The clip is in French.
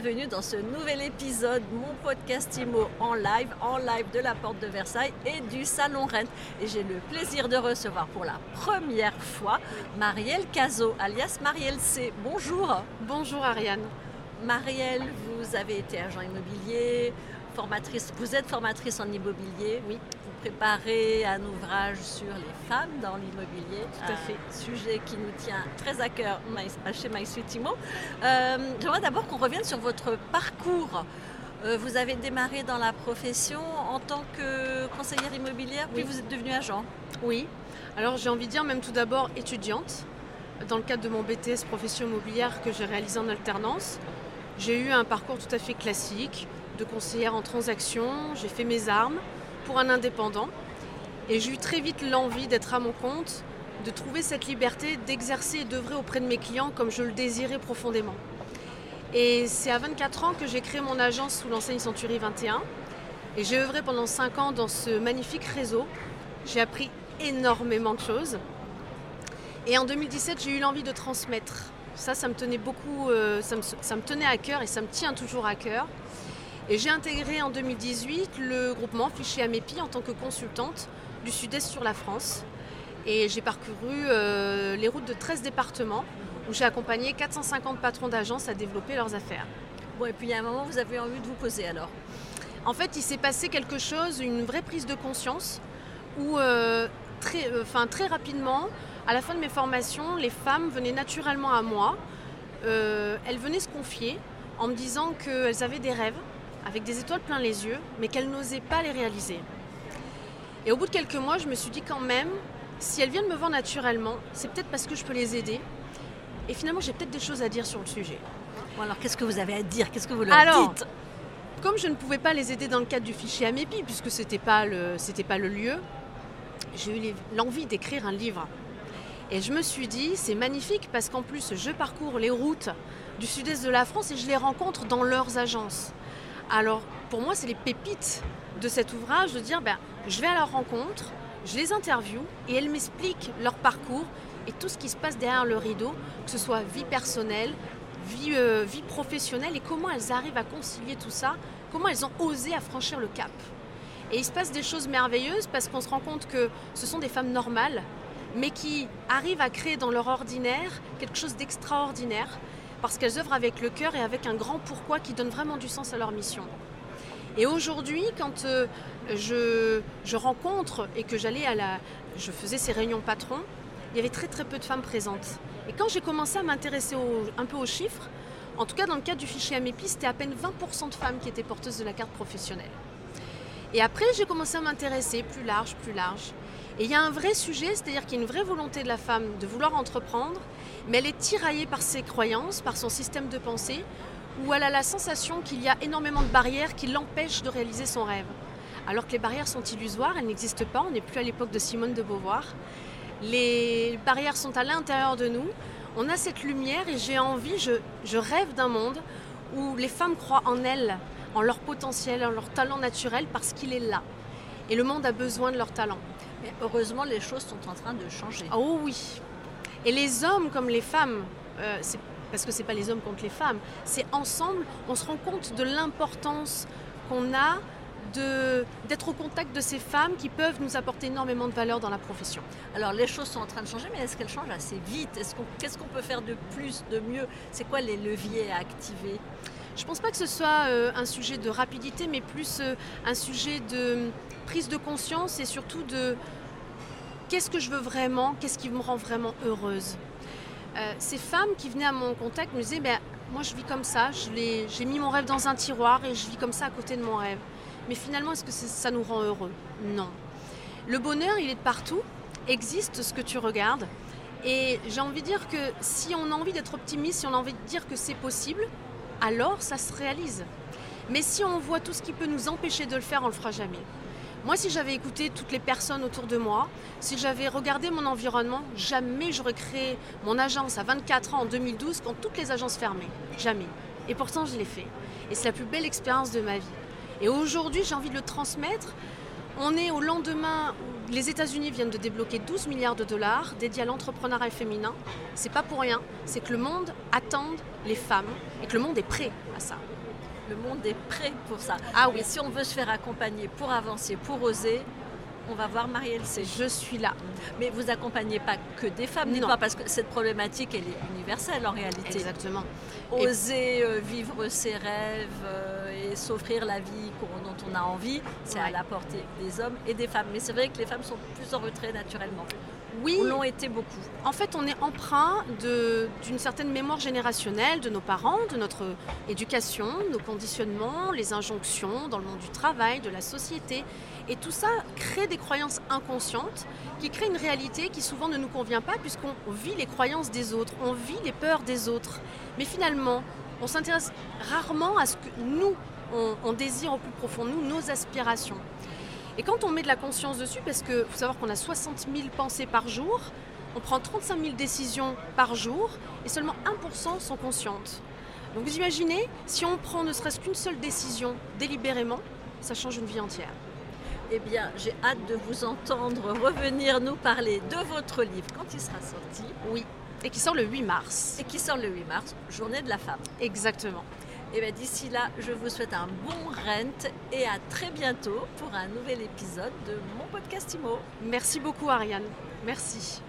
bienvenue dans ce nouvel épisode, mon podcast IMO en live, en live de la Porte de Versailles et du Salon Rennes. Et j'ai le plaisir de recevoir pour la première fois Marielle Cazot, alias Marielle C. Bonjour. Bonjour Ariane. Marielle, vous avez été agent immobilier, formatrice, vous êtes formatrice en immobilier. Oui. Vous préparez un ouvrage sur les femmes dans l'immobilier. Tout à fait. Sujet qui nous tient très à cœur chez My Sweet Imo. Euh, J'aimerais d'abord qu'on revienne sur votre parcours. Euh, vous avez démarré dans la profession en tant que conseillère immobilière, puis Oui. vous êtes devenue agent. Oui. Alors j'ai envie de dire même tout d'abord étudiante. Dans le cadre de mon BTS profession immobilière que j'ai réalisé en alternance, j'ai eu un parcours tout à fait classique de conseillère en transaction. J'ai fait mes armes pour un indépendant. Et j'ai eu très vite l'envie d'être à mon compte, de trouver cette liberté d'exercer et d'œuvrer auprès de mes clients comme je le désirais profondément. Et c'est à 24 ans que j'ai créé mon agence sous l'enseigne Century 21. Et j'ai œuvré pendant 5 ans dans ce magnifique réseau. J'ai appris énormément de choses. Et en 2017, j'ai eu l'envie de transmettre. Ça, ça me tenait beaucoup, euh, ça, me, ça me tenait à cœur et ça me tient toujours à cœur. Et j'ai intégré en 2018 le groupement Fichier Amépi en tant que consultante du sud-est sur la France. Et j'ai parcouru euh, les routes de 13 départements où j'ai accompagné 450 patrons d'agences à développer leurs affaires. Bon, et puis il y a un moment, vous avez envie de vous poser alors. En fait, il s'est passé quelque chose, une vraie prise de conscience, où euh, très, euh, très rapidement, à la fin de mes formations, les femmes venaient naturellement à moi. Euh, elles venaient se confier en me disant qu'elles avaient des rêves, avec des étoiles plein les yeux, mais qu'elles n'osaient pas les réaliser. Et au bout de quelques mois, je me suis dit quand même, si elles viennent me voir naturellement, c'est peut-être parce que je peux les aider. Et finalement, j'ai peut-être des choses à dire sur le sujet. Bon, alors qu'est-ce que vous avez à dire? Qu'est-ce que vous leur Alors, dites? Comme je ne pouvais pas les aider dans le cadre du fichier Amépi, puisque ce n'était pas, le- pas le lieu, j'ai eu l'envie d'écrire un livre. Et je me suis dit, c'est magnifique parce qu'en plus, je parcours les routes du sud-est de la France et je les rencontre dans leurs agences. Alors, pour moi, c'est les pépites de cet ouvrage de dire, ben, je vais à leur rencontre, je les interviewe et elles m'expliquent leur parcours et tout ce qui se passe derrière le rideau, que ce soit vie personnelle, vie, euh, vie professionnelle et comment elles arrivent à concilier tout ça, comment elles ont osé à franchir le cap. Et il se passe des choses merveilleuses parce qu'on se rend compte que ce sont des femmes normales, mais qui arrivent à créer dans leur ordinaire quelque chose d'extraordinaire parce qu'elles œuvrent avec le cœur et avec un grand pourquoi qui donne vraiment du sens à leur mission. Et aujourd'hui, quand euh, je, rencontre et que j'allais à la, je faisais ces réunions patrons, il y avait très très peu de femmes présentes. Et quand j'ai commencé à m'intéresser un peu aux chiffres, en tout cas dans le cadre du fichier Amépi, c'était à peine 20% de femmes qui étaient porteuses de la carte professionnelle. Et après, j'ai commencé à m'intéresser plus large, plus large. Et il y a un vrai sujet, c'est-à-dire qu'il y a une vraie volonté de la femme de vouloir entreprendre, mais elle est tiraillée par ses croyances, par son système de pensée, où elle a la sensation qu'il y a énormément de barrières qui l'empêchent de réaliser son rêve. Alors que les barrières sont illusoires, elles n'existent pas, on n'est plus à l'époque de Simone de Beauvoir. Les barrières sont à l'intérieur de nous, on a cette lumière et j'ai envie, je, rêve d'un monde où les femmes croient en elles, en leur potentiel, en leur talent naturel, parce qu'il est là. Et le monde a besoin de leur talent. Mais heureusement, les choses sont en train de changer. Oh oui. Et les hommes comme les femmes, euh, c'est parce que c'est pas les hommes contre les femmes, c'est ensemble, on se rend compte de l'importance qu'on a d'être au contact de ces femmes qui peuvent nous apporter énormément de valeur dans la profession. Alors les choses sont en train de changer, mais est-ce qu'elles changent assez vite? Qu'on- Qu'est-ce qu'on peut faire de plus, de mieux? C'est quoi les leviers à activer? Je pense pas que ce soit euh, un sujet de rapidité, mais plus euh, un sujet de prise de conscience et surtout de qu'est-ce que je veux vraiment, qu'est-ce qui me rend vraiment heureuse? Euh, ces femmes qui venaient à mon contact me disaient, ben, moi je vis comme ça, j'ai mis mon rêve dans un tiroir et je vis comme ça à côté de mon rêve. Mais finalement, est-ce que ça nous rend heureux? Non. Le bonheur, il est partout, existe ce que tu regardes. Et j'ai envie de dire que si on a envie d'être optimiste, si on a envie de dire que c'est possible, alors ça se réalise. Mais si on voit tout ce qui peut nous empêcher de le faire, on le fera jamais. Moi, si j'avais écouté toutes les personnes autour de moi, si j'avais regardé mon environnement, jamais j'aurais créé mon agence à 24 ans en 2012 quand toutes les agences fermaient. Jamais. Et pourtant, je l'ai fait. Et c'est la plus belle expérience de ma vie. Et aujourd'hui, j'ai envie de le transmettre. On est au lendemain où les États-Unis viennent de débloquer 12 milliards de dollars dédiés à l'entrepreneuriat féminin. C'est pas pour rien, c'est que le monde attend les femmes et que le monde est prêt à ça. Le monde est prêt pour ça. Ah oui. Et si on veut se faire accompagner pour avancer, pour oser, on va voir Marielle C. Je suis là. Mais vous accompagnez pas que des femmes, Non. dites-moi, parce que cette problématique, elle est universelle en réalité. Exactement. Oser euh, vivre ses rêves euh, et s'offrir la vie dont on a envie, c'est à la portée des hommes et des femmes. Mais c'est vrai que les femmes sont plus en retrait naturellement. Oui, Ou l'ont été beaucoup. en fait, on est emprunt d'une certaine mémoire générationnelle de nos parents, de notre éducation, nos conditionnements, les injonctions dans le monde du travail, de la société. Et tout ça crée des croyances inconscientes qui créent une réalité qui souvent ne nous convient pas puisqu'on vit les croyances des autres, on vit les peurs des autres. Mais finalement, on s'intéresse rarement à ce que nous, on, on désire au plus profond nous, nos aspirations. Et quand on met de la conscience dessus, parce qu'il faut savoir qu'on a 60 000 pensées par jour, on prend 35 000 décisions par jour et seulement 1% sont conscientes. Donc vous imaginez, si on prend ne serait-ce qu'une seule décision délibérément, ça change une vie entière. Eh bien, j'ai hâte de vous entendre revenir nous parler de votre livre quand il sera sorti Oui. Et qui sort le 8 mars. et qui sort le 8 mars, Journée de la femme. Exactement. Et bien d'ici là, je vous souhaite un bon rent et à très bientôt pour un nouvel épisode de mon podcast IMO. Merci beaucoup Ariane. Merci.